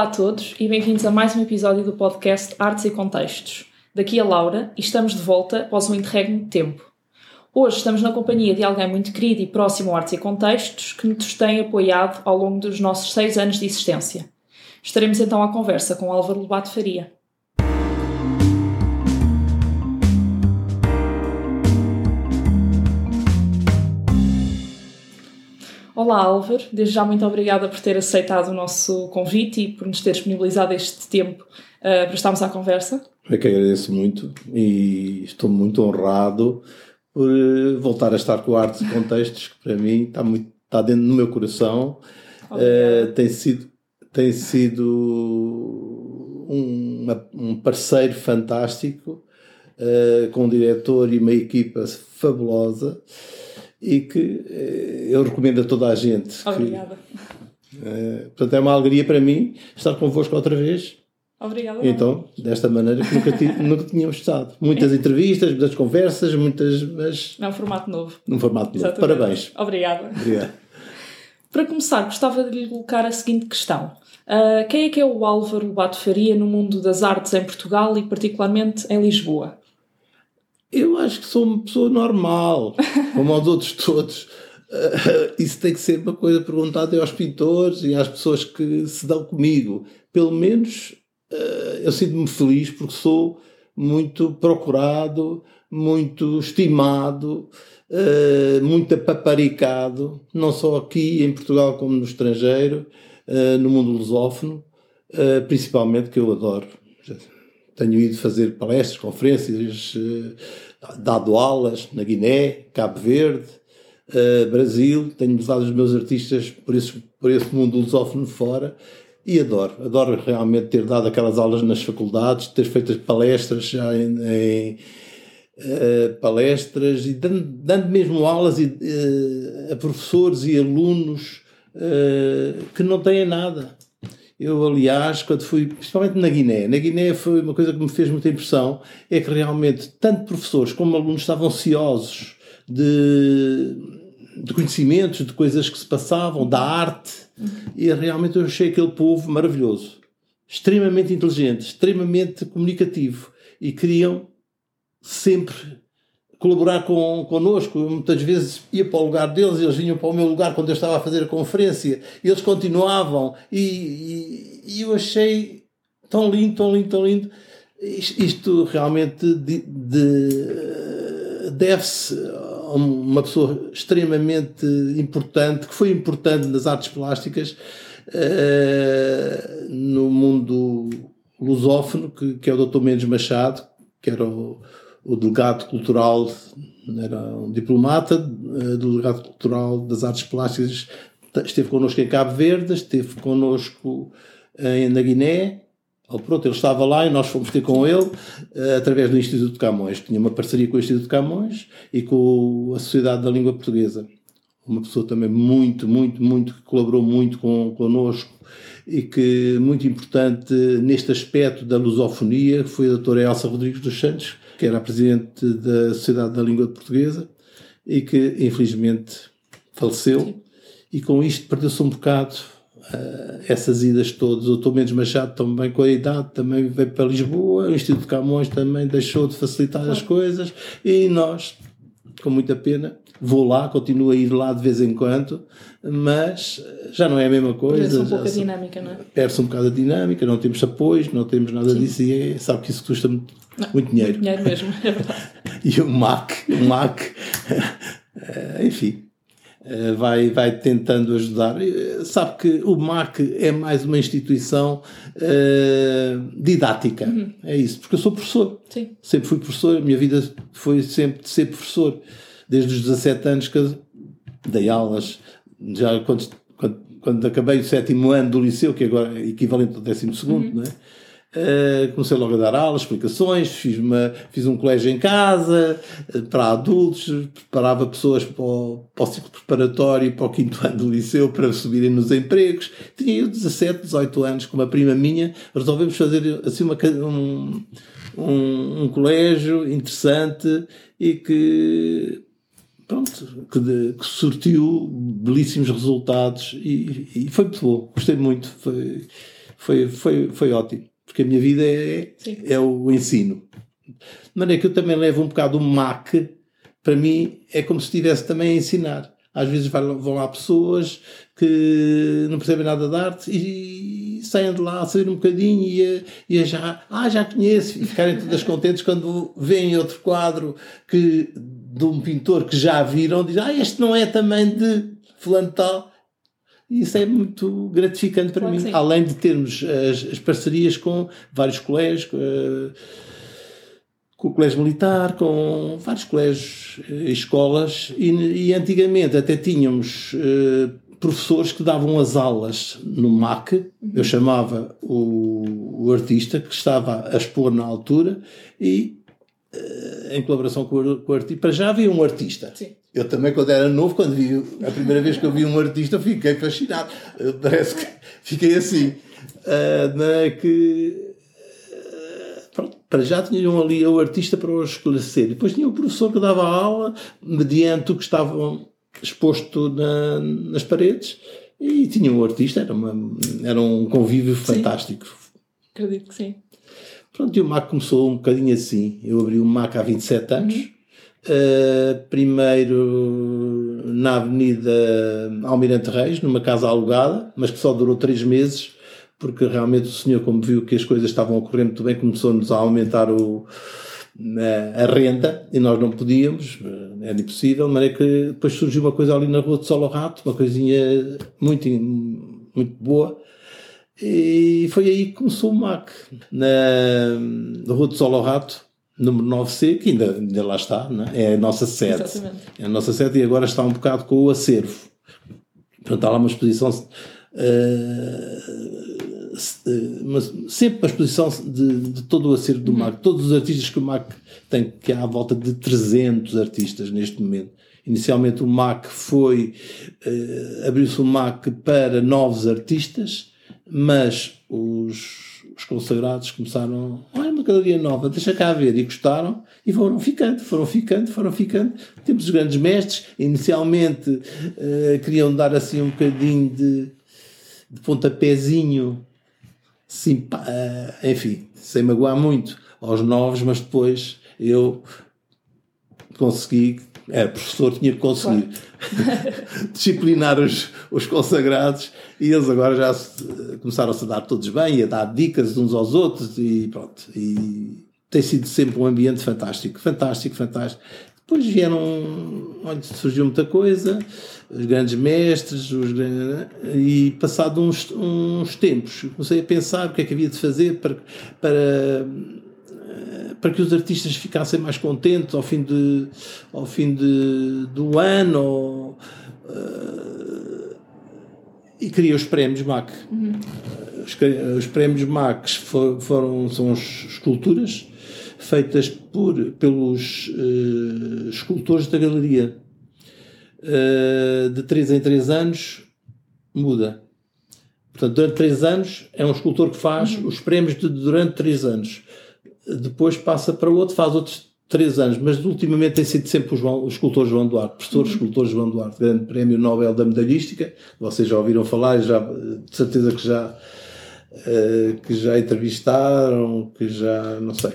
Olá a todos e bem-vindos a mais um episódio do podcast Artes e Contextos. Daqui a Laura e estamos de volta após um interregno de tempo. Hoje estamos na companhia de alguém muito querido e próximo a Artes e Contextos que nos tem apoiado ao longo dos nossos seis anos de existência. Estaremos então à conversa com Álvaro Lobato Faria. Olá Álvaro, desde já muito obrigada por ter aceitado o nosso convite e por nos ter disponibilizado este tempo uh, para estarmos à conversa. É que agradeço muito e estou muito honrado por eh, voltar a estar com a Arte e Contextos, que para mim está, muito, está dentro do meu coração. Uh, tem sido, tem sido um, um parceiro fantástico, uh, com um diretor e uma equipa fabulosa e que eh, eu recomendo a toda a gente. Obrigada. Que, uh, portanto, é uma alegria para mim estar convosco outra vez. Obrigada. Então, desta maneira que nunca, nunca tínhamos estado. Muitas entrevistas, muitas conversas, muitas. Mas... É um formato novo. Num formato novo. Exatamente. Parabéns. Obrigada. Obrigado. Para começar, gostava de lhe colocar a seguinte questão. Uh, quem é que é o Álvaro Bato Faria no mundo das artes em Portugal e particularmente em Lisboa? Eu acho que sou uma pessoa normal, como aos outros todos. Uh, isso tem que ser uma coisa perguntada aos pintores e às pessoas que se dão comigo. Pelo menos uh, eu sinto-me feliz porque sou muito procurado, muito estimado, uh, muito apaparicado, não só aqui em Portugal como no estrangeiro, no mundo lusófono, principalmente que eu adoro tenho ido fazer palestras, conferências, eh, dado aulas na Guiné, Cabo Verde, eh, Brasil. Tenho usado os meus artistas por esse, por esse mundo lusófono fora e adoro. Adoro realmente ter dado aquelas aulas nas faculdades, ter feito palestras já em, em uh, palestras e dando, dando, mesmo aulas e, uh, a professores e alunos uh, que não têm nada. Eu, aliás, quando fui, principalmente na Guiné, na Guiné foi uma coisa que me fez muita impressão, é que realmente tanto professores como alunos estavam ansiosos de, de conhecimentos, de coisas que se passavam, da arte, e realmente eu achei aquele povo maravilhoso, extremamente inteligente, extremamente comunicativo, e queriam sempre colaborar com, connosco. Eu, muitas vezes ia para o lugar deles, eles vinham para o meu lugar quando eu estava a fazer a conferência, eles continuavam, e, e, e eu achei tão lindo, tão lindo, tão lindo. Isto realmente de, de, deve-se a uma pessoa extremamente importante, que foi importante nas artes plásticas uh, no mundo lusófono, que, que é o Dr. Mendes Machado, que era o, o delegado cultural, era um diplomata, eh, delegado cultural das artes plásticas, esteve connosco em Cabo Verde, esteve connosco em, na Guiné, pronto, ele estava lá e nós fomos ter com ele uh, através do Instituto Camões. Tinha uma parceria com o Instituto Camões e com a Sociedade da Língua Portuguesa. Uma pessoa também muito, muito, muito, que colaborou muito com, connosco e que muito importante neste aspecto da lusofonia foi a doutora Elsa Rodrigues dos Santos, que era a presidente da Sociedade da Língua Portuguesa e que infelizmente faleceu. Sim. E com isto perdeu-se um bocado uh, essas idas todas. O Dr. Mendes Machado também com a idade também veio para Lisboa, o Instituto de Camões também deixou de facilitar as coisas e nós, com muita pena, vou lá, continuo a ir lá de vez em quando, mas já não é a mesma coisa. Perde-se um pouco a dinâmica, não é? Perde-se um bocado a dinâmica, não temos apoios, não temos nada Sim. disso e é, sabe que isso custa muito não, muito dinheiro. Muito dinheiro mesmo, é verdade. e o MAC, o MAC, eh, enfim, eh, vai, vai tentando ajudar. Eh, sabe que o MAC é mais uma instituição uh, didática, uhum. é isso, porque eu sou professor. Sim. Sempre fui professor, a minha vida foi sempre de ser professor. Desde os 17 anos que dei aulas, já quando, quando, quando acabei o sétimo ano do liceu, que agora é equivalente ao décimo segundo, uhum. não é? Uh, comecei logo a dar aulas, explicações, fiz, uma, fiz um colégio em casa uh, para adultos, preparava pessoas para o, para o ciclo preparatório para o quinto ano do liceu para subirem nos empregos. Tinha eu 17, 18 anos, com uma prima minha, resolvemos fazer assim uma, um, um, um colégio interessante e que pronto, que, de, que surtiu belíssimos resultados e, e, foi muito bom, gostei muito. Foi, foi, foi, foi ótimo, porque a minha vida é, é o ensino. De maneira que eu também levo um bocado o MAC, para mim é como se estivesse também a ensinar. Às vezes vão lá pessoas que não percebem nada de arte e saem de lá a saber um bocadinho e e já, ah, já conheço, e ficarem todas contentes quando veem outro quadro que, de um pintor que já viram, dizem, ah, este não é também de fulano tal. Isso é muito gratificante para claro mim, além de termos as, as, parcerias com vários colégios. Uh, com o colégio militar, com vários colégios e eh, escolas, e, e, antigamente até tínhamos uh, professores que davam as aulas no MAC, eu chamava o, o artista que estava a expor na altura e em colaboração com o, com o artista, para já havia um artista. Sim. Eu também, quando era novo, quando vi a primeira vez que eu vi um artista, fiquei fascinado. Parece que fiquei assim. Uh, na que pronto, para já tinham ali o artista para o esclarecer. Depois tinha o professor que dava a aula, mediante o que estava exposto na, nas paredes, e tinha o artista, era, uma, era um convívio sim. fantástico. Acredito que sim. Pronto, e o MAC começou um bocadinho assim. Eu abri o MAC há 27 anos. Uhum. Uh, primeiro na Avenida Almirante Reis, numa casa alugada, mas que só durou três meses porque realmente o senhor, como viu que as coisas estavam a correr muito bem, começou-nos a aumentar o, a, a renda e nós não podíamos, eh, era impossível, de maneira que depois surgiu uma coisa ali na rua de Solo Rato, uma coisinha muito, muito boa. E foi aí que começou o MAC, na, rua de Solo Rato, número 9C, que ainda, ainda lá está, é? é a nossa sede. Exatamente. É a nossa sede e agora está um bocado com o acervo. Portanto, está lá uma exposição. Uh, mas sempre a exposição de, de todo o acervo do uhum. MAC, todos os artistas que o MAC tem, que há à volta de 300 artistas neste momento. Inicialmente o MAC foi, uh, abriu-se o MAC para novos artistas, mas os, os consagrados começaram, olha uma galeria nova, deixa cá ver, e gostaram, e foram ficando, foram ficando, foram ficando. Temos os grandes mestres, inicialmente uh, queriam dar assim um bocadinho de, de pontapézinho uh, enfim, sem magoar muito aos novos, mas depois eu consegui, era professor, tinha que conseguir claro. disciplinar os, os consagrados e eles agora já se, começaram -se a dar todos bem e a dar dicas uns aos outros e pronto. E tem sido sempre um ambiente fantástico, fantástico, fantástico. Depois vieram, olha, surgiu muita coisa, os grandes mestres, os grandes, e passado uns, uns tempos, comecei a pensar o que é que havia de fazer para, para, para que os artistas ficassem mais contentes ao fim, de, ao fim de, do ano. Ou, uh, e queria os prémios MAC. Uhum. Os, os, prémios MAC foram, são esculturas feitas por, pelos uh, escultores da galeria. Uh, de 3 em 3 anos muda. Portanto, durante 3 anos é um escultor que faz uhum. os prémios de, durante 3 anos. Depois passa para outro, faz outros 3 anos, mas ultimamente tem sido sempre o, João, o escultor João Duarte, professor uhum. escultor João Duarte, grande prémio Nobel da Medalhística. Vocês já ouviram falar, já, de certeza que já, uh, que já entrevistaram, que já, não sei,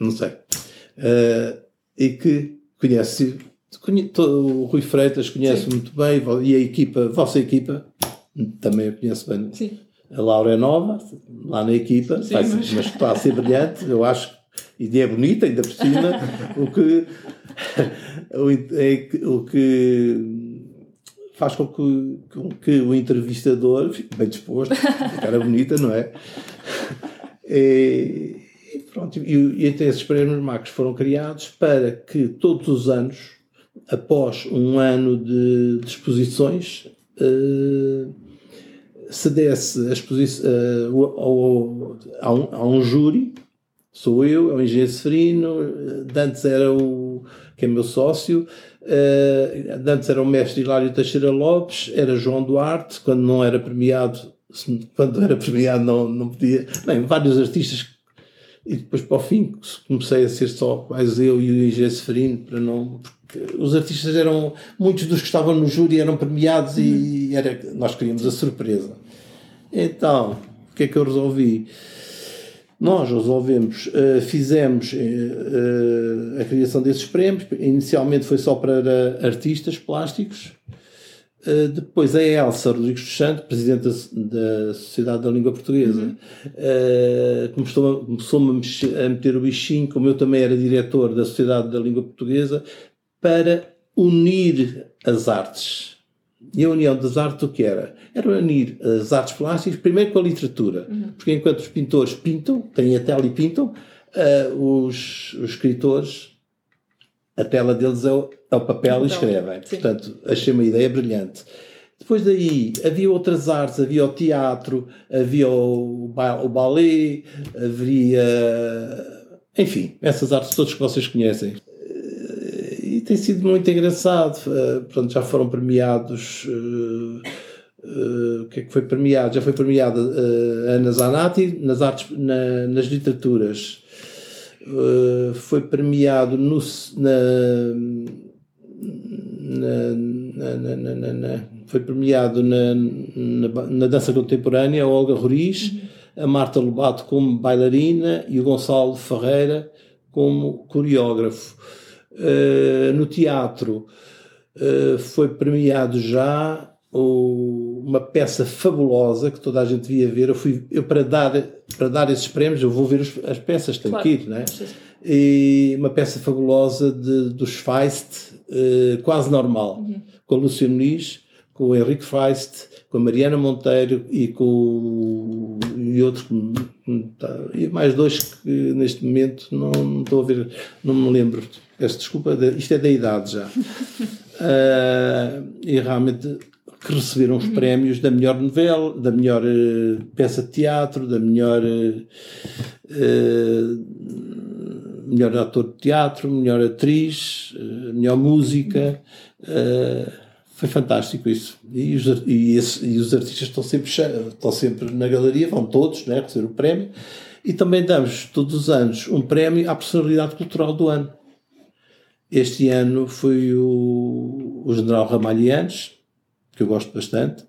não sei. Uh, e que conhece, conhece o Rui Freitas conhece Sim. muito bem e a equipa, a vossa equipa, também a conhece bem. Sim. A Laura é nova, lá na equipa, Sim, mas... mas está a ser brilhante, eu acho, e é bonita, ainda por cima, o que, o, que faz com que, com que o entrevistador fique bem disposto, cara bonita, não é? E, Pronto, e, e até esses prémios Max foram criados para que todos os anos, após um ano de, de exposições, uh, se desse a exposição uh, ao, a, um, a um júri, sou eu, é o engenheiro Seferino, Dantes era o que é meu sócio, uh, Dantes era o mestre Hilário Teixeira Lopes, era João Duarte, quando não era premiado, quando era premiado não, não podia, bem, vários artistas e depois para o fim comecei a ser só mais eu e o Ingê Seferino para não porque os artistas eram muitos dos que estavam no júri eram premiados uhum. e era, nós queríamos a surpresa então o que é que eu resolvi? Nós resolvemos, uh, fizemos uh, uh, a criação desses prémios. Inicialmente foi só para artistas plásticos. depois a Elsa Rodrigues dos Santos, presidente da, da, Sociedade da Língua Portuguesa, uhum. começou-me começou a meter o bichinho, como eu também era diretor da Sociedade da Língua Portuguesa, para unir as artes. E a união das artes o que era? Era unir as artes plásticas, primeiro com a literatura, uhum. porque enquanto os pintores pintam, têm a tela e pintam, uh, os, os, escritores, a tela deles é o, é o papel então, e escrevem. Sim. Portanto, achei uma ideia brilhante. Depois daí havia outras artes, havia o teatro, havia o, o ballet, havia. Enfim, essas artes todas que vocês conhecem tem sido muito engraçado. Uh, portanto, já foram premiados. Uh, uh, o que é que foi premiado? Já foi premiada uh, Ana Zanatti nas artes, na, nas literaturas. foi premiado no, na, na, na, na, foi premiado na, na, dança contemporânea a Olga uhum. a Marta Lobato como bailarina e o Gonçalo Ferreira como coreógrafo. Uh, no teatro uh, foi premiado já o, uma peça fabulosa que toda a gente devia ver. Eu, fui, eu para, dar, para dar esses prémios, eu vou ver os, as peças, tenho claro. que ir, não é? E uma peça fabulosa de, dos Feist, uh, quase normal, uhum. com a Lúcia Muniz, com o Henrique Feist, com a Mariana Monteiro e com e outros e mais dois que neste momento não, não estou a ver, não me lembro Peço desculpa, isto é da idade já. uh, e realmente que receberam os prémios da melhor novela, da melhor uh, peça de teatro, da melhor uh, melhor ator de teatro, melhor atriz, melhor música. Foi fantástico isso. E os, e, esse, e os artistas estão sempre, estão sempre na galeria, vão todos né, receber o prémio. E também damos todos os anos um prémio à personalidade cultural do ano. Este ano foi o, o General Ramalhianes, que eu gosto bastante.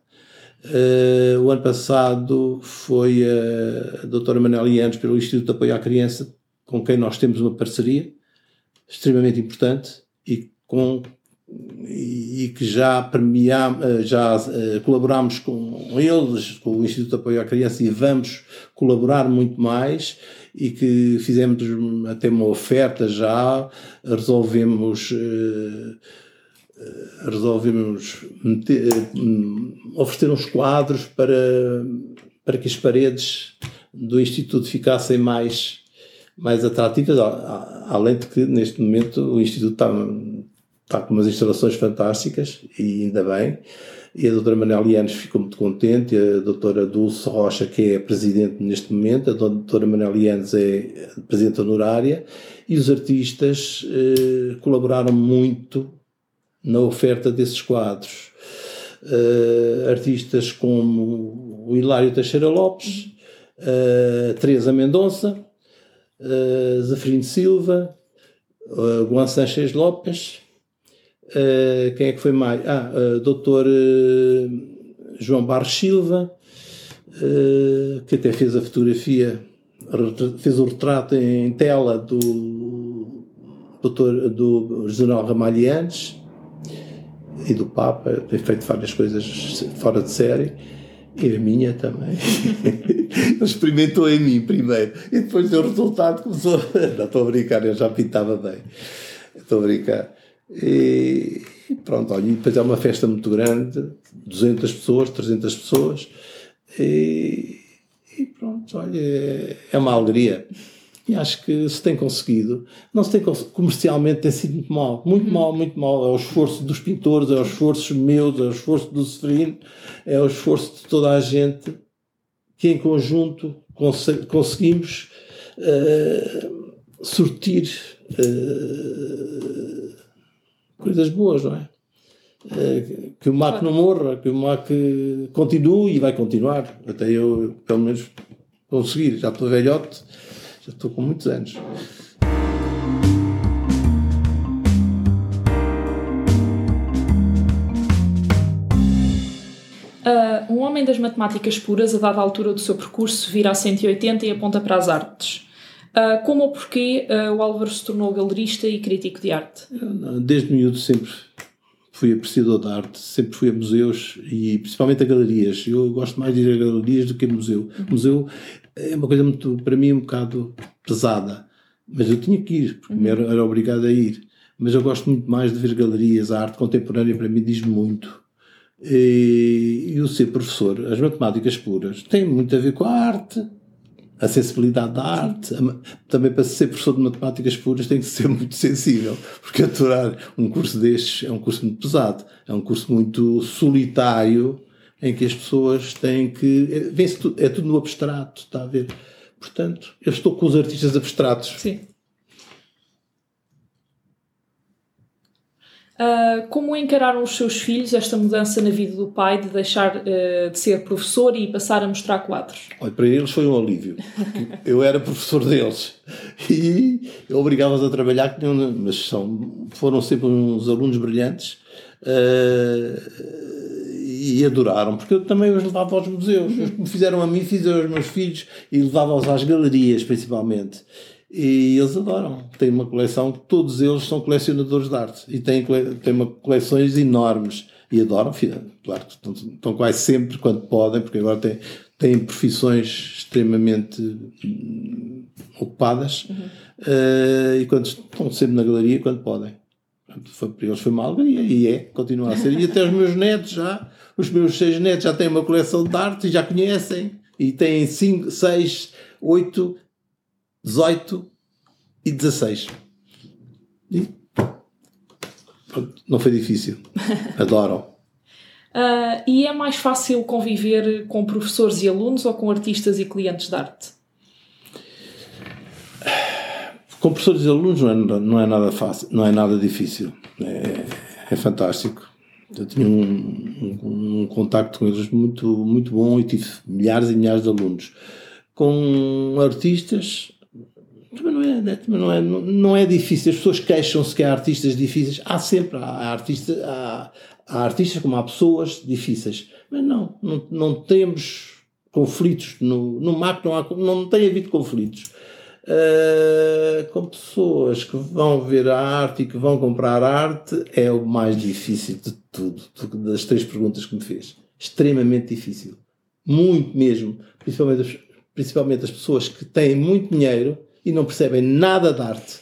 Uh, o ano passado foi a, doutora Manuela Ianes pelo Instituto de Apoio à Criança, com quem nós temos uma parceria extremamente importante e com e, que já premiamos, eh, já uh, colaboramos com eles, com o Instituto de Apoio à Criança e vamos colaborar muito mais. E que fizemos até uma oferta já, resolvemos uh, resolvemos meter, oferecer uns quadros para, para que as paredes do Instituto ficassem mais, mais atrativas, além de que neste momento o Instituto está, está com umas instalações fantásticas e ainda bem e a doutora Manuel Lianes ficou muito contente, a doutora Dulce Rocha, que é presidente neste momento, a doutora Manuel Lianes é presidente honorária, e os artistas eh, colaboraram muito na oferta desses quadros. Uh, artistas como o Hilário Teixeira Lopes, uh, Teresa Mendonça, uh, Silva, uh, Juan Sanchez Lopes, Uh, quem é que foi mais? Ah, uh, doutor uh, João Barros Silva, que até fez a fotografia, fez o retrato em tela do doutor, do General Ramalhianes e do Papa, tem feito várias coisas fora de série. E a minha também. Ele experimentou em mim primeiro. E depois deu resultado, começou. Não estou a brincar, eu já pintava bem. Estou a brincar. E, e pronto, olha, e depois é uma festa muito grande, 200 pessoas, 300 pessoas, e, e pronto, olha, é, é uma alegria. E acho que se tem conseguido. Não se tem comercialmente tem sido muito mal, muito uhum. mal, muito mal. É o esforço dos pintores, é o esforço meu, é o esforço do Severino, é o esforço de toda a gente que em conjunto conseguimos uh, sortir uh, coisas boas, não é? é? que o MAC não morra, que o MAC continue e vai continuar, até eu, pelo menos, conseguir. Já estou velhote, já estou com muitos anos. Uh, um homem das matemáticas puras, a dada altura do seu percurso, vira a 180 e aponta para as artes. Uh, como ou porquê uh, o Álvaro se tornou galerista e crítico de arte? Desde miúdo sempre fui apreciador de arte, sempre fui a museus e principalmente a galerias. Eu gosto mais de ir a galerias do que a museu. Uhum. Museu é uma coisa muito, para mim, um bocado pesada, mas eu tinha que ir, porque uhum. era, era obrigado a ir. Mas eu gosto muito mais de ver galerias, a arte contemporânea para mim diz muito. E, o ser professor, as matemáticas puras, tem muito a ver com a arte a sensibilidade da arte. Também para ser professor de matemáticas puras tem que ser muito sensível, porque aturar um curso destes é um curso muito pesado, é um curso muito solitário, em que as pessoas têm que. É, é tudo no abstrato, está a ver? Portanto, eu estou com os artistas abstratos. Sim. Uh, como encararam os seus filhos esta mudança na vida do pai de deixar uh, de ser professor e passar a mostrar quadros? Olha, para eles foi um alívio. eu era professor deles e eu obrigava-os a trabalhar, mas são, foram sempre uns alunos brilhantes uh, e adoraram, porque eu também os levava aos museus. Eles me fizeram a mim, fizeram aos meus filhos e levava-os às galerias, principalmente. E eles adoram. Tem uma coleção, todos eles são colecionadores de arte e têm, têm uma coleções enormes e adoram. Claro que estão, estão quase sempre quando podem, porque agora têm, têm profissões extremamente hum, ocupadas uhum. uh, e quando estão sempre na galeria quando podem. Foi, para eles foi uma alegria e é, continua a ser. E até os meus netos já, os meus seis netos já têm uma coleção de arte e já conhecem e têm cinco, seis, oito 18 e 16. E pronto, não foi difícil. Adoram. Uh, e é mais fácil conviver com professores e alunos ou com artistas e clientes de arte? Com professores e alunos não é, não é nada fácil, não é nada difícil. É, é fantástico. Eu tinha um, um, um contacto com eles muito, muito bom e tive milhares e milhares de alunos. Com artistas, também não é, né? não é, não é difícil. As pessoas queixam-se que há artistas difíceis. Há sempre, há, artista, há, há artistas como há pessoas difíceis. Mas não, não, não temos conflitos. No, no MAC não, há, não tem havido conflitos. Uh, com pessoas que vão ver a arte e que vão comprar arte é o mais difícil de tudo, das três perguntas que me fez. Extremamente difícil. Muito mesmo. Principalmente, principalmente as pessoas que têm muito dinheiro e não percebem nada de arte.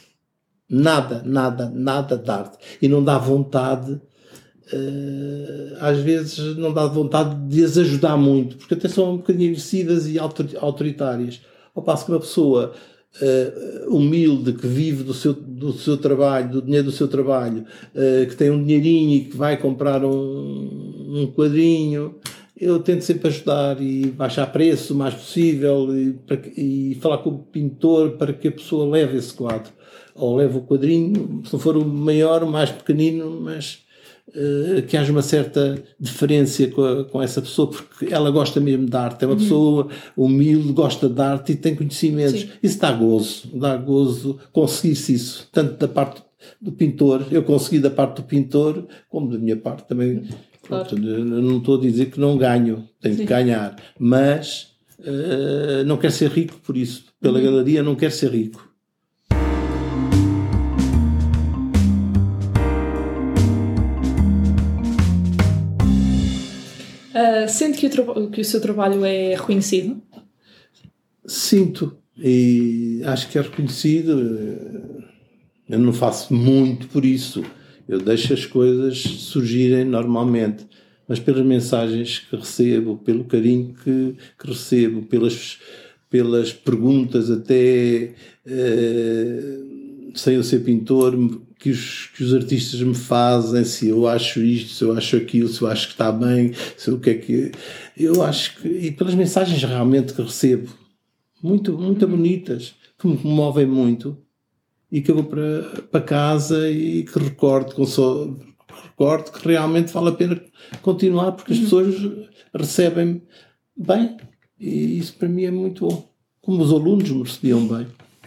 Nada, nada, nada de arte. E não dá vontade, uh, às vezes, não dá vontade de as ajudar muito, porque até são um bocadinho agressivas e autoritárias. Ao passo que uma pessoa uh, humilde, que vive do seu, do seu trabalho, do dinheiro do seu trabalho, uh, que tem um dinheirinho e que vai comprar um, um quadrinho eu tento sempre ajudar e baixar preço o mais possível e, para, e, falar com o pintor para que a pessoa leve esse quadro. Ou leve o quadrinho, se não for o maior, o mais pequenino, mas uh, que haja uma certa diferença com, a, com essa pessoa, porque ela gosta mesmo de arte, é uma uhum. pessoa humilde, gosta de arte e tem conhecimentos. Sim. Isso dá gozo, dá gozo conseguir-se isso, tanto da parte do pintor, eu consegui da parte do pintor, como da minha parte também. Uhum Claro. não estou a dizer que não ganho, tenho Sim. que ganhar, mas uh, não quero ser rico por isso. Pela uhum. galeria não quero ser rico. Uh, sente que o, que o seu trabalho é reconhecido? Sinto e acho que é reconhecido. Eu não faço muito por isso eu deixo as coisas surgirem normalmente, mas pelas mensagens que recebo, pelo carinho que, que recebo, pelas, pelas perguntas, até uh, sem eu ser pintor, que os, que os artistas me fazem, se eu acho isto, se eu acho aquilo, se eu acho que está bem, se o que é que. Eu acho que. E pelas mensagens realmente que recebo, muito, muito bonitas, que me movem muito e que eu vou para, para casa e que recordo, com so, recordo que realmente vale a pena continuar porque as uhum. pessoas recebem bem e isso para mim é muito bom. Como os alunos me recebiam bem.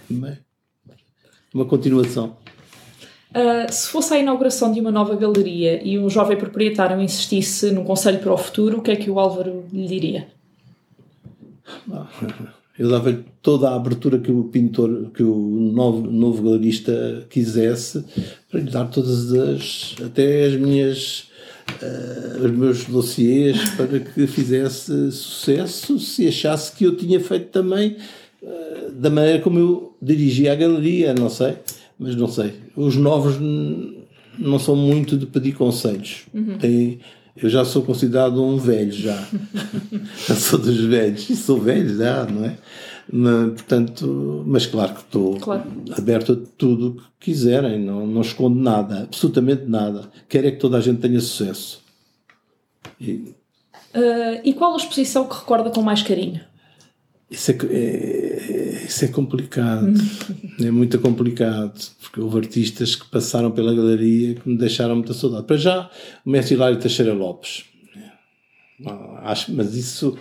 bem. Uma continuação. Uh, se fosse a inauguração de uma nova galeria e um jovem proprietário insistisse num conselho para o futuro, o que é que o Álvaro lhe diria? Eu dava-lhe toda a abertura que o pintor, que o novo, novo galerista quisesse, para lhe dar todas as, até as minhas, uh, os meus dossiês, para que fizesse sucesso, se achasse que eu tinha feito também uh, da maneira como eu dirigia a galeria, não sei, mas não sei. Os novos não são muito de pedir conselhos. Uhum. Tem, eu já sou considerado um velho, já. já sou dos velhos. E sou velho já, não é? Portanto, mas claro que estou claro. aberto a tudo o que quiserem, não, não escondo nada, absolutamente nada. Quero é que toda a gente tenha sucesso. E, uh, e qual a exposição que recorda com mais carinho? Isso é, é, isso é complicado, é muito complicado, porque houve artistas que passaram pela galeria que me deixaram muita saudade. Para já, o mestre Hilário Teixeira Lopes, acho, mas isso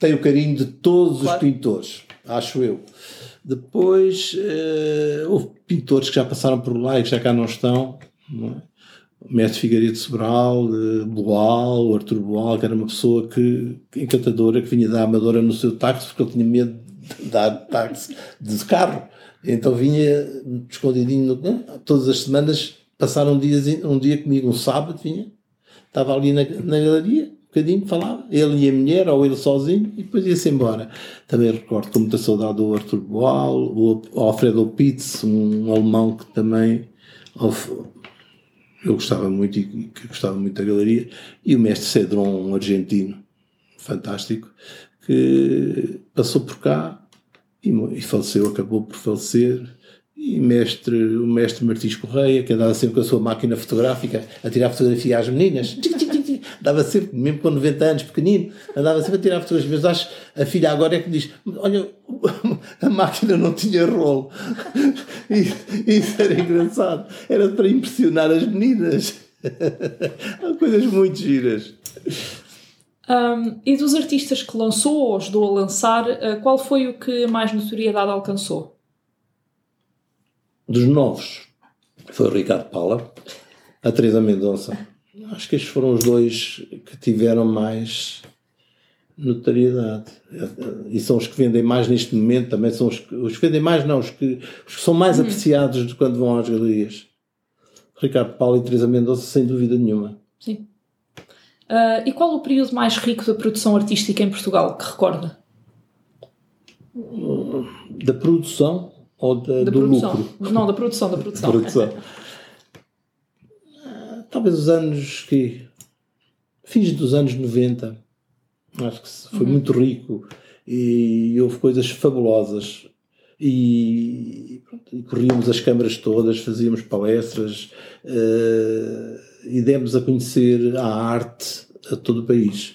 tem o carinho de todos claro. os pintores, acho eu. Depois, uh, houve pintores que já passaram por lá e que já cá não estão, não é? Mestre Figueiredo Sobral, Boal, o Arthur Boal, que era uma pessoa que, encantadora, que vinha da Amadora no seu táxi, porque ele tinha medo de dar táxi de carro. Então vinha escondidinho, no, todas as semanas, passaram um dia, um dia comigo, um sábado, vinha, estava ali na, na galeria, um bocadinho, falava, ele e a mulher, ou ele sozinho, e depois ia-se embora. Também recordo com muita saudade o Arthur Boal, o Alfredo Pitts, um alemão que também eu gostava muito e que gostava muito da galeria, e o mestre Cedron, um argentino fantástico, que passou por cá e, e faleceu, acabou por falecer. E mestre, o mestre Martins Correia, que andava sempre com a sua máquina fotográfica a tirar fotografia às meninas, andava sempre, mesmo com 90 anos, pequenino, andava sempre a tirar fotografias. Mas acho a filha agora é que diz: Olha, a máquina não tinha rolo. Isso era engraçado. Era para impressionar as meninas. Coisas muito giras. Um, e dos artistas que lançou ou ajudou a lançar, uh, qual foi o que mais notoriedade alcançou? Dos novos, foi o Ricardo Paula, a Teresa Mendonça. Acho que estes foram os dois que tiveram mais notoriedade. E são os que vendem mais neste momento, também são os que, os que vendem mais, não, os que, os que são mais uhum. apreciados de quando vão às galerias. Ricardo Paulo e Teresa Mendonça, sem dúvida nenhuma. Sim. Uh, e qual o período mais rico da produção artística em Portugal que recorda? Da produção ou da, da do produção. lucro? Não, da produção, da produção. produção. Talvez os anos que. Fins dos anos 90 Acho que foi uhum. muito rico e houve coisas fabulosas. E, pronto, e corríamos as câmaras todas, fazíamos palestras uh, e demos a conhecer a arte a todo o país.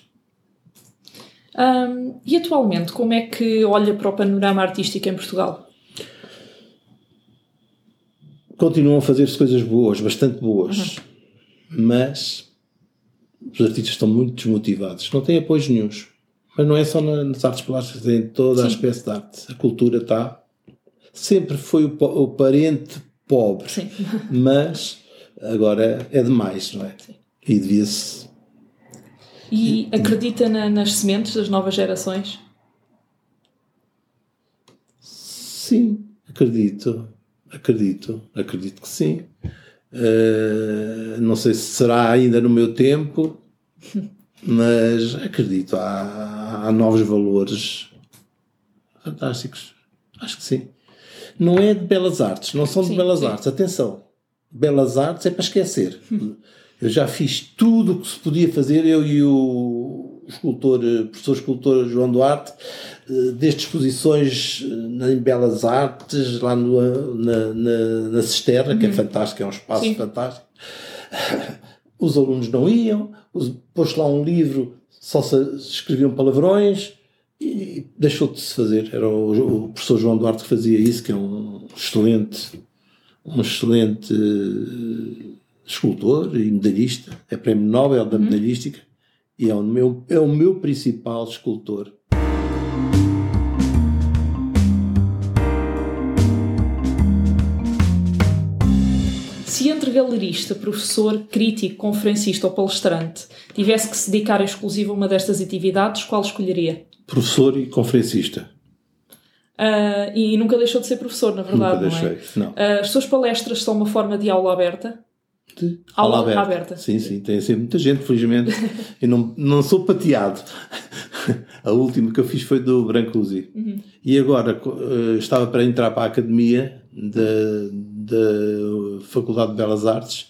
Um, e atualmente, como é que olha para o panorama artístico em Portugal? Continuam a fazer-se coisas boas, bastante boas, uhum. Mas os artistas estão muito desmotivados, não têm apoio nenhum. Mas não é só nas artes plásticas, é em toda Sim. a espécie de arte. A cultura está. Sempre foi o, o parente pobre, Sim. mas agora é demais, não é? Sim. E devia-se. E acredita na, nas sementes das novas gerações? Sim, acredito. Acredito. Acredito que sim. Uh, não sei se será ainda no meu tempo, mas acredito, há, há novos valores fantásticos. Acho que sim. Não é de belas artes, não são sim, de belas sim. artes. Atenção, belas artes é para esquecer. Eu já fiz tudo o que se podia fazer, eu e o escultor, professor escultor João Duarte, eh, desde exposições eh, em Belas Artes, lá no, na, na, na Cisterna, uhum. que é uhum. fantástico, é um espaço Sim. fantástico. Os alunos não iam, pôs lá um livro, só se escreviam palavrões e deixou de se fazer. Era o, o, professor João Duarte que fazia isso, que é um excelente, um excelente eh, escultor e medalhista, é prémio Nobel da uhum. medalhística e é o meu, é o meu principal escultor. Galerista, professor, crítico, conferencista ou palestrante tivesse que se dedicar exclusivo a uma destas atividades, qual escolheria? Professor e conferencista. Uh, e nunca deixou de ser professor, na verdade. Nunca não é? deixei, não. Uh, as suas palestras são uma forma de aula aberta? De Aula aberta. aberta. Sim, sim, tem sempre muita gente, felizmente. Eu não, não sou pateado. A última que eu fiz foi do Brancusi. E agora eh, estava para entrar para a academia da, da Faculdade de Belas Artes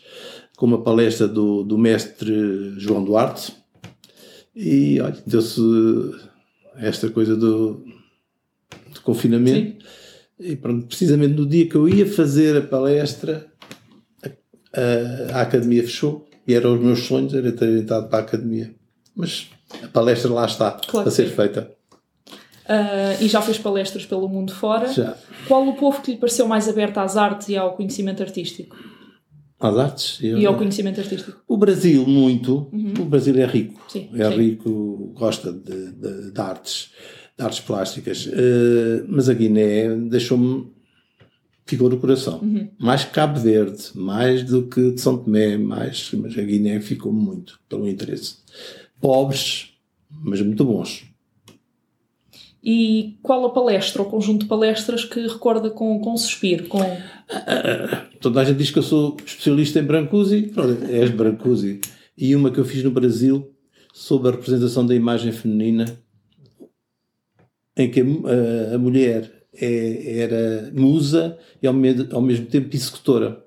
com uma palestra do, do mestre João Duarte. E olha, deu-se esta coisa do, do confinamento. E pronto, precisamente no dia que eu ia fazer a palestra, a, a academia fechou e eram os meus sonhos, era ter entrado para a academia. Mas a palestra lá está, Claro que ser feita. Uh, e já fez palestras pelo mundo fora. Já. Qual o povo que lhe pareceu mais aberto às artes e ao conhecimento artístico? Às artes. E ao conhecimento artístico? O Brasil, muito. O Brasil é rico. Sim, É sim. rico, gosta de, de- de artes, de artes plásticas. Eh, mas a Guiné deixou-me. Ficou no coração. Uhum. Mais que Cabo Verde, mais do que de São Tomé, mais. Mas a Guiné ficou muito pelo interesse. Pobres, mas muito bons. E qual a palestra ou conjunto de palestras que recorda com, com suspiro? Com... Toda a gente diz que eu sou especialista em Brancusi. Pronto, és Brancusi. E uma que eu fiz no Brasil sobre a representação da imagem feminina, em que a- a mulher é- era musa e ao, me- ao mesmo tempo executora.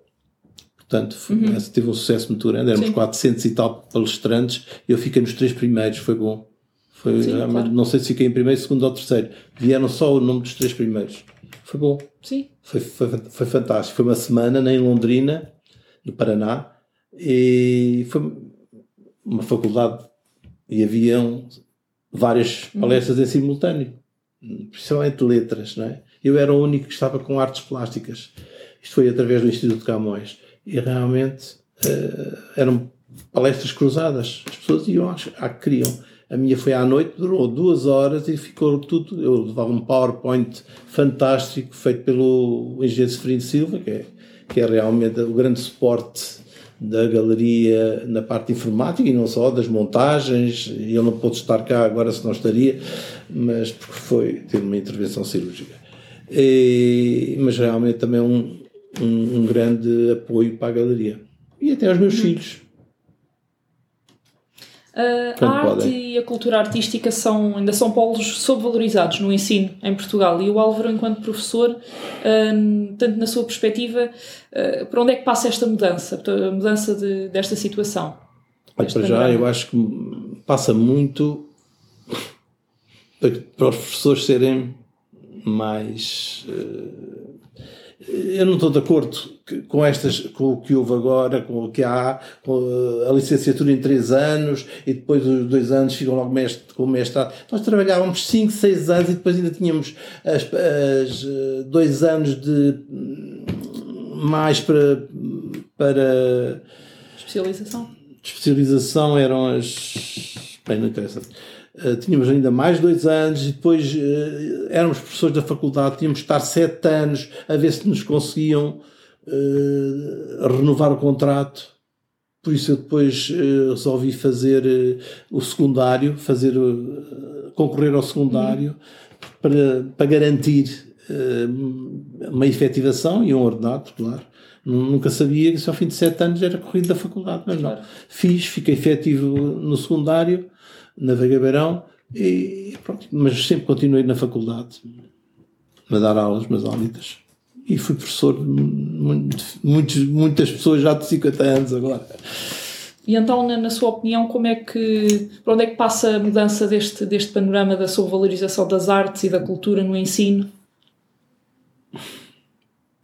Portanto, foi- essa teve um sucesso muito grande. Éramos Sim. 400 e tal palestrantes. Eu fiquei nos três primeiros, foi bom. Foi, Sim, realmente- claro. Não sei se fiquei em primeiro, segundo ou terceiro. Vieram só o nome dos três primeiros. Foi bom. Sim. Foi, foi, foi fantástico. Foi uma semana em Londrina, no Paraná, e foi uma faculdade e haviam várias palestras em simultâneo, principalmente letras, não é? Eu era o único que estava com artes plásticas. Isto foi através do Instituto Camões. E realmente eh, eram palestras cruzadas. As pessoas iam à que queriam. A minha foi à noite, durou duas horas e ficou tudo. Eu levava um PowerPoint fantástico feito pelo engenheiro Seferino Silva, que é, que é realmente o grande suporte da galeria na parte informática e não só, das montagens. Ele não pôde estar cá agora, se não estaria, mas porque foi ter uma intervenção cirúrgica. E- mas realmente também um, um, um grande apoio para a galeria. E até aos meus filhos. Uh, a arte podem. e a cultura artística são, ainda são polos subvalorizados no ensino em Portugal e o Álvaro, enquanto professor, uh, tanto na sua perspectiva, uh, por onde é que passa esta mudança, a mudança de- desta situação? Para já, eu acho que passa muito para, para os professores serem mais. eh, eu não estou de acordo com estas, com o que houve agora, com o que há, com a licenciatura em três anos e depois os dois anos ficam logo mestre, com o mestrado. Nós trabalhávamos cinco, seis anos e depois ainda tínhamos as, as, eh, dois anos de hum, mais para, para Especialização? especialização eram as. Bem, não interessa. Uh, tínhamos ainda mais dois anos e depois uh, éramos professores da faculdade, tínhamos de estar sete anos a ver se nos conseguiam uh, renovar o contrato. Por isso eu depois resolvi fazer o secundário, fazer concorrer ao secundário para, para garantir uma efetivação e um ordenado, claro. Nu- Nunca sabia que só ao fim de sete anos era corrido da faculdade, mas não. Claro. Fiz, fiquei efetivo no secundário, na Veiga Beirão, e pronto, mas sempre continuei na faculdade a dar aulas, mas aulitas. E fui professor de muito, muitos, muitas pessoas já de 50 anos agora. E então, na, na sua opinião, como é que, por onde é que passa a mudança deste, deste panorama da subvalorização das artes e da cultura no ensino?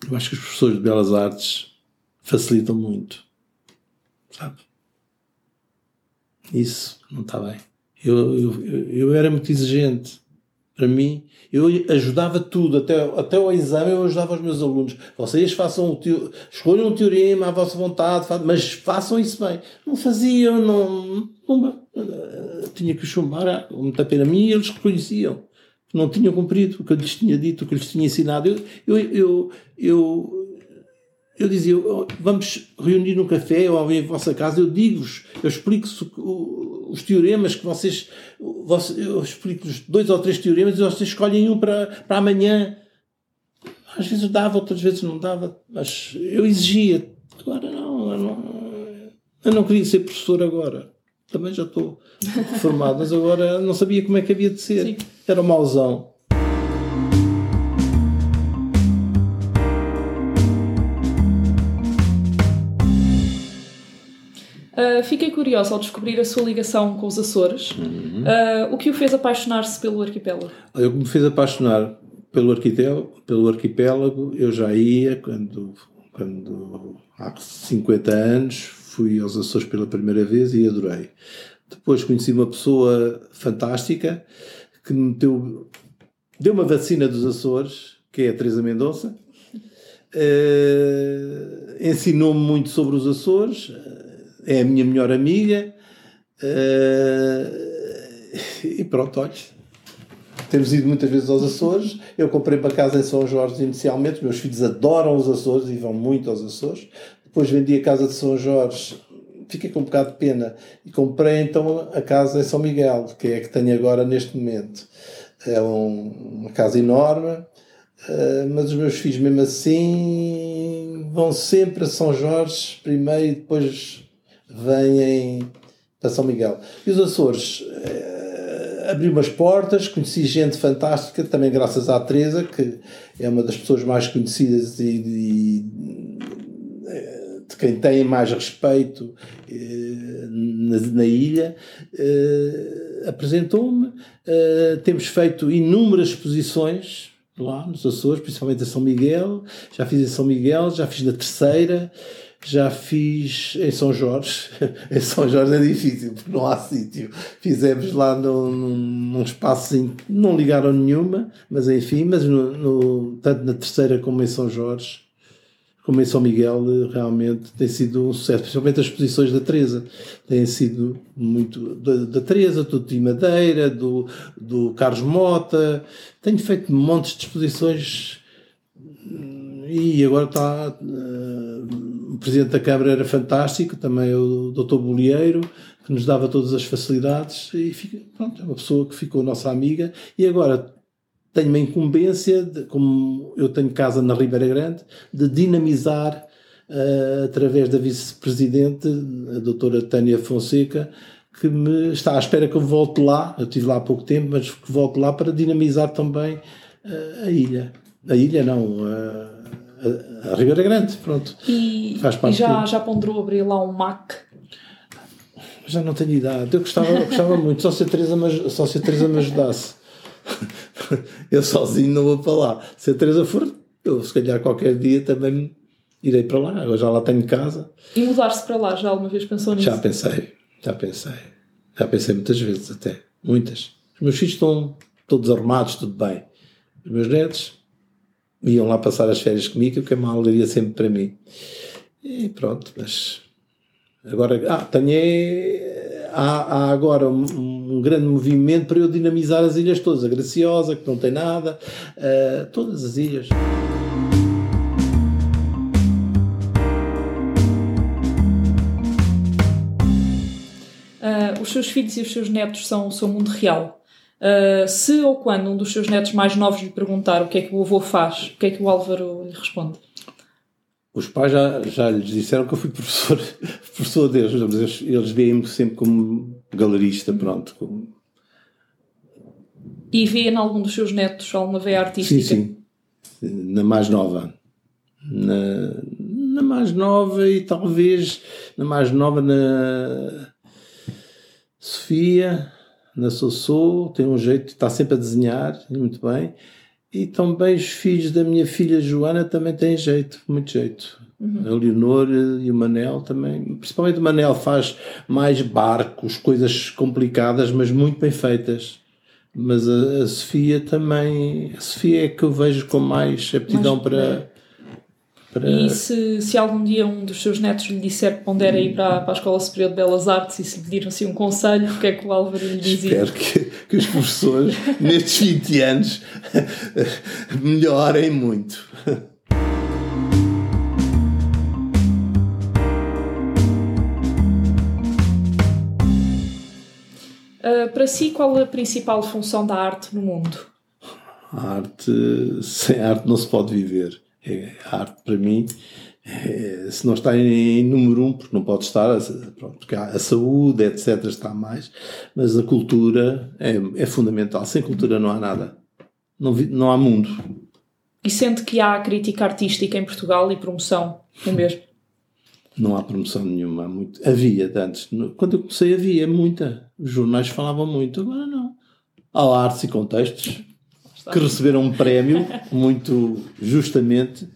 Eu acho que os professores de Belas Artes facilitam muito. Sabe? Isso não está bem. Eu, eu, eu era muito exigente. Para mim, eu ajudava tudo, até, até ao exame eu ajudava os meus alunos. Vocês façam o teo, escolham um teorema à vossa vontade, mas façam isso bem. Não faziam, não. Pumba. Eh, Tinha que chumbar, muita pena a mim e eles reconheciam não tinham cumprido o que eu lhes tinha dito, o que eu lhes tinha ensinado. Eu, eu, eu, eu, eu dizia, oh, vamos reunir num café ou em vossa casa, eu digo-vos, eu explico-vos os teoremas que vocês, eu explico-vos dois ou três teoremas e vocês escolhem um para, para amanhã. Às vezes dava, outras vezes não dava, mas eu exigia. Agora não, eu não, eu não queria ser professor agora. Também já estou formado, mas agora não sabia como é que havia de ser. Sim. Era mauzão. Uh, fiquei curiosa ao descobrir a sua ligação com os Açores. Uhum. Uh, o que o fez apaixonar-se pelo arquipélago? O que me fez apaixonar pelo arquipélago, pelo arquipélago eu já ia quando, quando há 50 anos fui aos Açores pela primeira vez e adorei. Depois conheci uma pessoa fantástica que me deu, deu uma vacina dos Açores, que é a Teresa Mendonça. Uh, ensinou-me muito sobre os Açores é a minha melhor amiga. Uh, e pronto, olha. Temos ido muitas vezes aos Açores. Eu comprei para casa em São Jorge inicialmente. Meus filhos adoram os Açores e vão muito aos Açores. Depois vendi a casa de São Jorge. Fiquei com um bocado de pena. E comprei então a casa em São Miguel, que é a que tenho agora neste momento. É um, uma casa enorme. Uh, mas os meus filhos, mesmo assim, vão sempre a São Jorge primeiro e depois vêm para São Miguel. E os Açores eh, abriu umas portas, conheci gente fantástica, também graças à Teresa, que é uma das pessoas mais conhecidas e, e de quem tem mais respeito eh, na, na, ilha, eh, apresentou-me. Eh, temos feito inúmeras exposições lá nos Açores, principalmente a São Miguel. Já fiz em São Miguel, já fiz na terceira já fiz em São Jorge. em São Jorge é difícil porque não há sítio. Fizemos lá num, num espaço que não ligaram nenhuma, mas enfim, mas no, no, tanto na terceira como em São Jorge, como em São Miguel, realmente tem sido um sucesso, principalmente as exposições da Teresa. Têm sido muito da, da Teresa, do Tim Madeira, do, do Carlos Mota. Tenho feito montes de exposições e agora está. Uh, Presidente da Câmara era fantástico, também o Dr. Bolieiro, que nos dava todas as facilidades, e fica, pronto, é uma pessoa que ficou nossa amiga. E agora tenho uma incumbência, de, como eu tenho casa na Ribeira Grande, de dinamizar, uh, através da Vice-Presidente, a doutora Tânia Fonseca, que me está à espera que eu volte lá. Eu estive lá há pouco tempo, mas que volte lá para dinamizar também uh, a ilha. A ilha não, uh, a, a Ribeira Grande, pronto. E, Faz parte e já, já ponderou abrir lá um MAC? Já não tenho idade. Eu gostava, eu gostava muito, só se, a Teresa me, só se a Teresa me ajudasse. Eu sozinho não vou para lá. Se a Teresa for, eu se calhar qualquer dia também irei para lá. Agora já lá tenho casa. E mudar-se para lá, já alguma vez pensou nisso? Já pensei, já pensei. Já pensei muitas vezes até. Muitas. Os meus filhos estão todos arrumados, tudo bem. Os meus netos iam lá passar as férias comigo, o que é uma alegria sempre para mim. E pronto, mas agora ah, tenho, há, há agora um, um, grande movimento para eu dinamizar as ilhas todas, a Graciosa, que não tem nada, uh, todas as ilhas. Uh, os seus filhos e os seus netos são o seu mundo real. Uh, se ou quando um dos seus netos mais novos lhe perguntar o que é que o avô faz, o que é que o Álvaro lhe responde? Os pais já, já lhes disseram que eu fui professor, professor deles, mas eles, eles veem-me sempre como galerista, pronto. Como... E vê em algum dos seus netos alguma veia artística? Sim, sim. Na mais nova. Na, na mais nova e talvez na mais nova na Sofia na Sossô, tem um jeito, está sempre a desenhar, muito bem. E também os filhos da minha filha Joana também têm jeito, muito jeito. Uhum. A Leonor e o Manel também, principalmente o Manel faz mais barcos, coisas complicadas, mas muito bem feitas. Mas a, a Sofia também, a Sofia é que eu vejo com mais aptidão mais para, para... E se, se algum dia um dos seus netos lhe disser que pondera ir para, para a Escola Superior de Belas Artes e se lhe pediram assim um conselho, o que é que o Álvaro lhe dizia? Espero que, que os professores, nestes 20 anos, melhorem muito. Uh, para si, qual a principal função da arte no mundo? A arte. Sem arte não se pode viver é, a arte, para mim, é, se não está em, em, número um, porque não pode estar, pronto, porque a, saúde, etc., está mais, mas a cultura é, é fundamental. Sem cultura não há nada. Não, não há mundo. E sente que há crítica artística em Portugal e promoção, é mesmo? Não há promoção nenhuma. Muito. Havia antes. Quando eu comecei havia muita. Os jornais falavam muito. Agora não. Há artes e contextos que receberam um prémio muito justamente.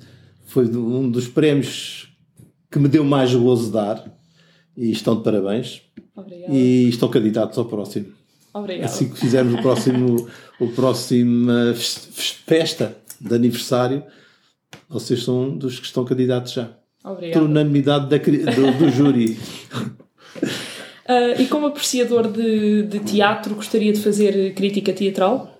Foi um dos prémios que me deu mais gozo dar. E estão de parabéns. Obrigada. E estão candidatos ao próximo. Assim que fizermos o próximo, o próximo festa de aniversário, vocês são dos que estão candidatos já. Obrigada. Por unanimidade da, do, do júri. uh, e como apreciador de, de teatro, gostaria de fazer crítica teatral?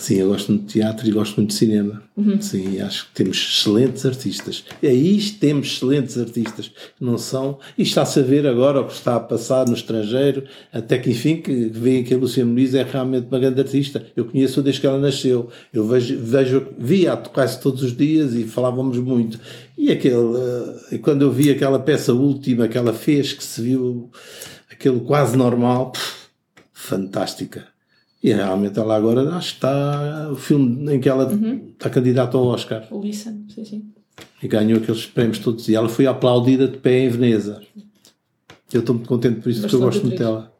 Sim, eu gosto muito de teatro e gosto muito de cinema. Uhum. Sim, acho que temos excelentes artistas. E aí temos excelentes artistas. Não são. E está-se a ver agora o que está a passar no estrangeiro, até que enfim, que veem que a Lúcia Muniz é realmente uma grande artista. Eu conheço desde que ela nasceu. Eu vejo, vejo via quase todos os dias e falávamos muito. E aquele, uh, quando eu vi aquela peça última que ela fez, que se viu aquele quase normal, pff, fantástica e realmente ela agora acho que está o filme em que ela uhum. está candidata ao Oscar. O Listen, sim, sim. E ganhou aqueles prémios todos. E ela foi aplaudida de pé em Veneza. Eu estou muito contente por isso, Bastante porque eu gosto muito dela.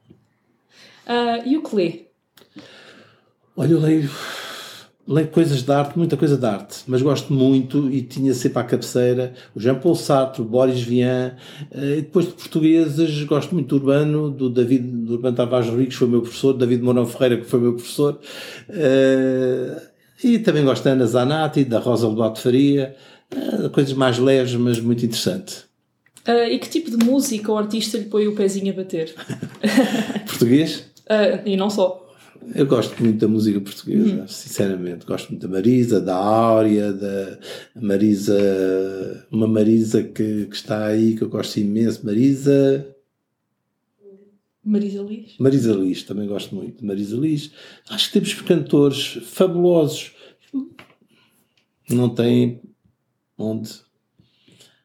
Uh, e o que lê? Olha, eu leio leio coisas de arte, muita coisa de arte, mas gosto muito e tinha sempre à cabeceira o Jean-Paul Sartre, o Boris Vian, eh, e depois de portugueses gosto muito do Urbano, do David do Urbano Tavares Rodrigues, que foi meu professor, David Mourão Ferreira, que foi meu professor, eh, e também gosto da Ana Zanatti, da Rosa Lobato Faria, eh, coisas mais leves, mas muito interessantes. Uh, e que tipo de música ou artista lhe põe o pezinho a bater? Português? Uh, e não só. Eu gosto muito da música portuguesa, uhum. sinceramente. Gosto muito da Marisa, da Áurea, da Marisa, uma Marisa que, que está aí, que eu gosto imenso. Marisa. Marisa Liz. Marisa Liz, também gosto muito de Marisa Liz. Acho que temos cantores fabulosos. Não tem onde,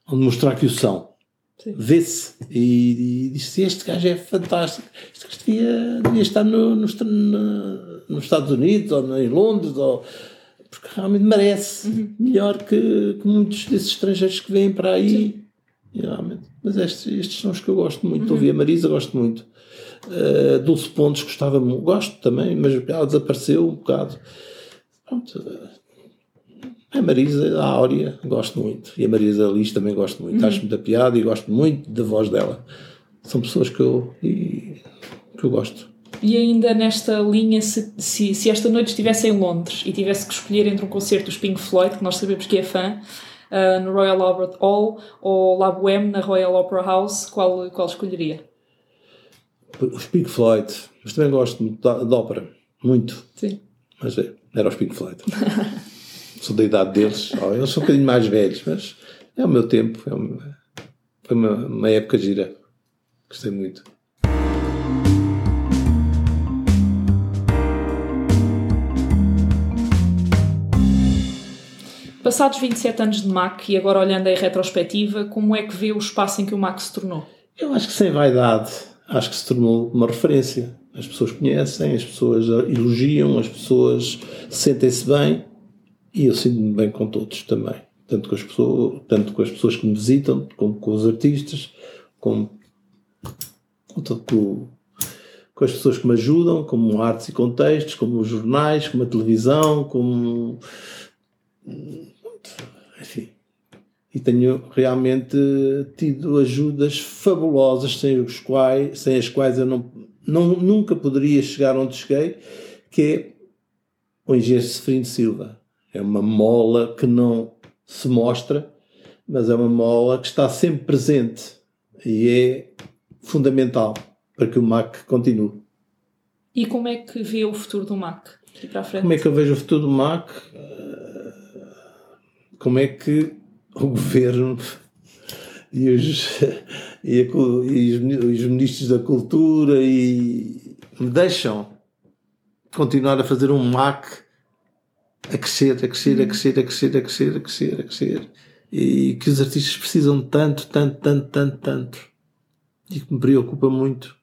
onde mostrar que o são vê-se e, e diz-se: Este gajo é fantástico, este gajo devia, devia estar no, no, no, nos Estados Unidos ou em Londres, ou, porque realmente merece uhum. melhor que, que, muitos desses estrangeiros que vêm para aí. Realmente. Mas estes, estes, são os que eu gosto muito. Uhum. Ouvi a Marisa, gosto muito. Uh, Dulce Pontes gostava muito, gosto também, mas ela desapareceu um bocado. Pronto, a Marisa, a Áurea, gosto muito. E a Marisa Liz também gosto muito. Uhum. Acho muita piada e gosto muito da voz dela. São pessoas que eu, e, que eu gosto. E ainda nesta linha, se, se, se, esta noite estivesse em Londres e tivesse que escolher entre um concerto dos Pink Floyd, que nós sabemos que é fã, uh, no Royal Albert Hall ou La Boheme na Royal Opera House, qual, qual escolheria? Os Pink Floyd. Mas também gosto muito da, da ópera. Muito. Sim. Mas é, era os Pink Floyd. sou da idade deles, eles são um bocadinho mais velhos, mas é o meu tempo, é uma, foi uma, uma época gira. Gostei muito. Passados 27 anos de Mac e agora olhando em retrospectiva, como é que vê o espaço em que o Mac se tornou? Eu acho que sem vaidade, acho que se tornou uma referência. As pessoas conhecem, as pessoas elogiam, as pessoas sentem-se bem e eu sinto-me bem com todos também. Tanto com, as pessoas, tanto com as pessoas que me visitam, como com os artistas, como, com, com as pessoas que me ajudam, como artes e contextos, como os jornais, como a televisão, como. Enfim. E tenho realmente tido ajudas fabulosas sem, os quais, sem as quais eu não, não, nunca poderia chegar onde cheguei, que é o engenheiro Seferino Silva é uma mola que não se mostra, mas é uma mola que está sempre presente e é fundamental para que o Mac continue. E como é que vê o futuro do Mac? para a frente? Como é que eu vejo o futuro do Mac? Como é que o governo e os, e, a, e os ministros da cultura e me deixam continuar a fazer um Mac a crescer, a crescer, a crescer, a crescer, a crescer, a crescer, a crescer. E que os artistas precisam tanto, tanto, tanto, tanto, tanto. E que me preocupa muito.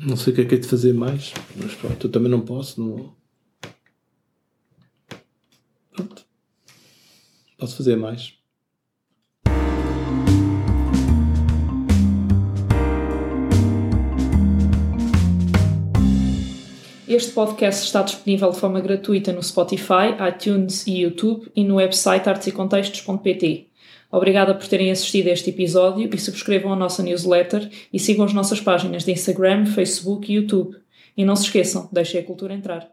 Não sei o que é que é de fazer mais, mas pronto, eu também não posso. Não... Pronto. Posso fazer mais. Este podcast está disponível de forma gratuita no Spotify, iTunes e YouTube e no website artesecontextos.pt. Obrigada por terem assistido a este episódio e subscrevam a nossa newsletter e sigam as nossas páginas de Instagram, Facebook e YouTube. E não se esqueçam, deixem a cultura entrar.